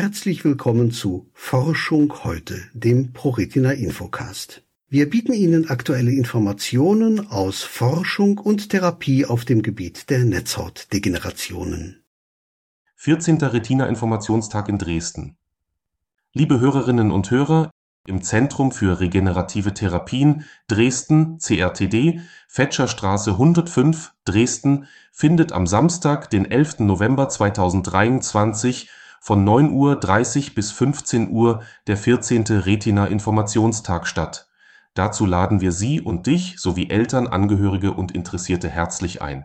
Herzlich willkommen zu Forschung heute, dem ProRetina Infocast. Wir bieten Ihnen aktuelle Informationen aus Forschung und Therapie auf dem Gebiet der Netzhautdegenerationen. 14. Retina Informationstag in Dresden. Liebe Hörerinnen und Hörer, im Zentrum für regenerative Therapien Dresden CRTD, Fetscherstraße 105, Dresden findet am Samstag, den 11. November 2023 von 9.30 Uhr bis 15 Uhr der 14. Retina-Informationstag statt. Dazu laden wir Sie und dich sowie Eltern, Angehörige und Interessierte herzlich ein.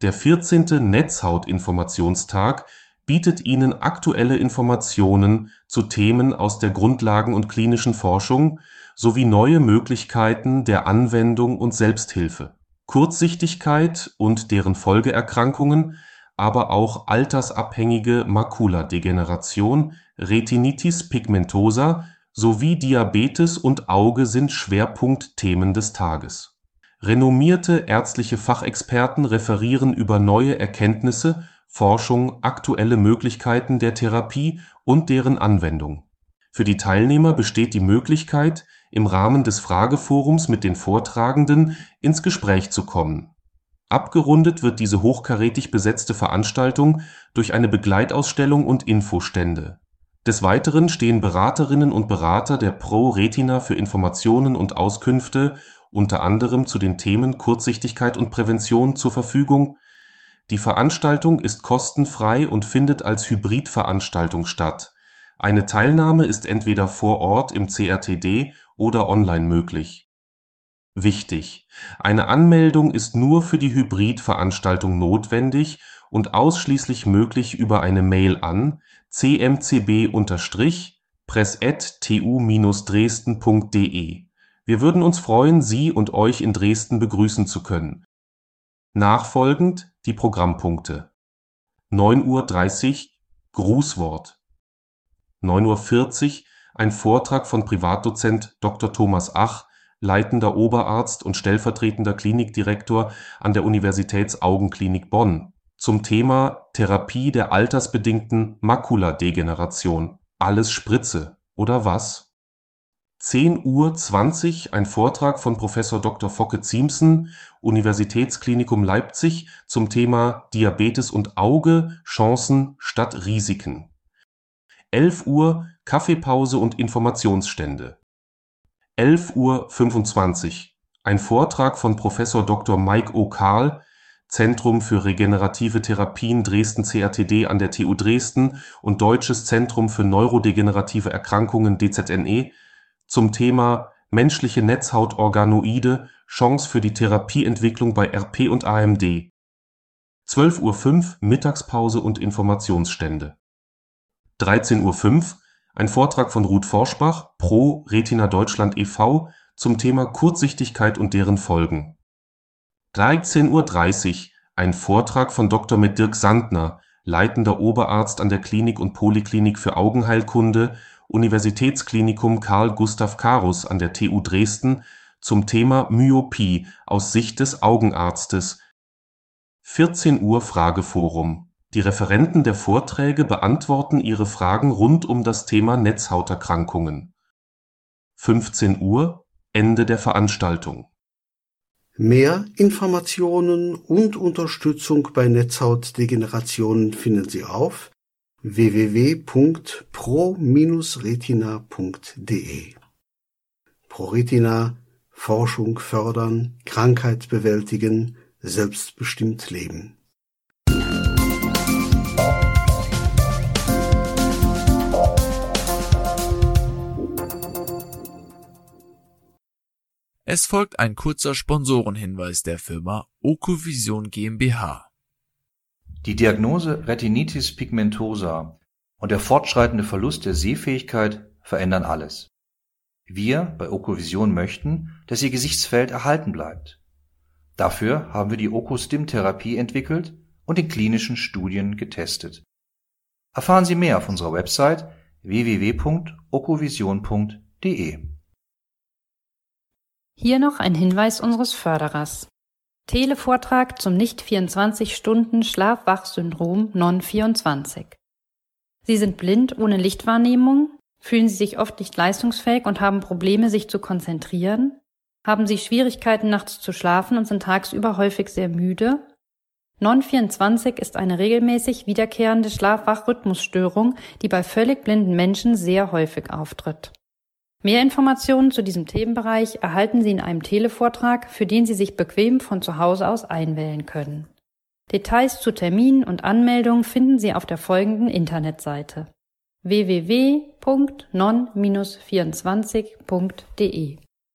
Der 14. Netzhaut-Informationstag bietet Ihnen aktuelle Informationen zu Themen aus der Grundlagen- und klinischen Forschung sowie neue Möglichkeiten der Anwendung und Selbsthilfe. Kurzsichtigkeit und deren Folgeerkrankungen aber auch altersabhängige Makuladegeneration, Retinitis pigmentosa sowie Diabetes und Auge sind Schwerpunktthemen des Tages. Renommierte ärztliche Fachexperten referieren über neue Erkenntnisse, Forschung, aktuelle Möglichkeiten der Therapie und deren Anwendung. Für die Teilnehmer besteht die Möglichkeit, im Rahmen des Frageforums mit den Vortragenden ins Gespräch zu kommen Abgerundet wird diese hochkarätig besetzte Veranstaltung durch eine Begleitausstellung und Infostände. Des Weiteren stehen Beraterinnen und Berater der Pro Retina für Informationen und Auskünfte unter anderem zu den Themen Kurzsichtigkeit und Prävention zur Verfügung. Die Veranstaltung ist kostenfrei und findet als Hybridveranstaltung statt. Eine Teilnahme ist entweder vor Ort im CRTD oder online möglich Wichtig: Eine Anmeldung ist nur für die Hybrid-Veranstaltung notwendig und ausschließlich möglich über eine Mail an cmcb-press@tu-dresden.de. Wir würden uns freuen, Sie und euch in Dresden begrüßen zu können. Nachfolgend die Programmpunkte: 9:30 Uhr Grußwort 9:40 Uhr ein Vortrag von Privatdozent Dr. Thomas Ach leitender Oberarzt und stellvertretender Klinikdirektor an der Universitätsaugenklinik Bonn zum Thema Therapie der altersbedingten Makuladegeneration (Alles Spritze, oder was?). 10:20 Uhr ein Vortrag von Professor Dr. Focke-Ziemßen, Universitätsklinikum Leipzig zum Thema Diabetes und Auge – Chancen statt Risiken. 11 Uhr Kaffeepause und Informationsstände 11:25 Uhr ein Vortrag von Professor Dr. Mike O. Karl, Zentrum für regenerative Therapien Dresden CRTD an der TU Dresden und Deutsches Zentrum für neurodegenerative Erkrankungen DZNE, zum Thema Menschliche Netzhautorganoide – Chance für die Therapieentwicklung bei RP und AMD. 12:05 Uhr Mittagspause und Informationsstände 13:05 Uhr ein Vortrag von Ruth Forschbach, Pro Retina Deutschland e.V. zum Thema Kurzsichtigkeit und deren Folgen. 13:30 Uhr ein Vortrag von Dr. mit Dirk Sandner, leitender Oberarzt an der Klinik und Poliklinik für Augenheilkunde, Universitätsklinikum Karl Gustav Karus an der TU Dresden zum Thema Myopie aus Sicht des Augenarztes. 14 Uhr Frageforum die Referenten der Vorträge beantworten Ihre Fragen rund um das Thema Netzhauterkrankungen. 15 Uhr Ende der Veranstaltung. Mehr Informationen und Unterstützung bei Netzhautdegenerationen finden Sie auf www.pro-retina.de. ProRetina Forschung fördern, Krankheit bewältigen, selbstbestimmt leben. Es folgt ein kurzer Sponsorenhinweis der Firma Okovision GmbH. Die Diagnose Retinitis pigmentosa und der fortschreitende Verlust der Sehfähigkeit verändern alles. Wir bei Okovision möchten, dass Ihr Gesichtsfeld erhalten bleibt. Dafür haben wir die Okostim-Therapie entwickelt und in klinischen Studien getestet. Erfahren Sie mehr auf unserer Website www.okovision.de hier noch ein Hinweis unseres Förderers. Televortrag zum Nicht-24-Stunden-Schlaf-Wach-Syndrom Non-24. Sie sind blind ohne Lichtwahrnehmung, fühlen Sie sich oft nicht leistungsfähig und haben Probleme, sich zu konzentrieren, haben Sie Schwierigkeiten nachts zu schlafen und sind tagsüber häufig sehr müde. Non-24 ist eine regelmäßig wiederkehrende Schlaf-Wach-Rhythmusstörung, die bei völlig blinden Menschen sehr häufig auftritt. Mehr Informationen zu diesem Themenbereich erhalten Sie in einem Televortrag, für den Sie sich bequem von zu Hause aus einwählen können. Details zu Terminen und Anmeldungen finden Sie auf der folgenden Internetseite www.non-24.de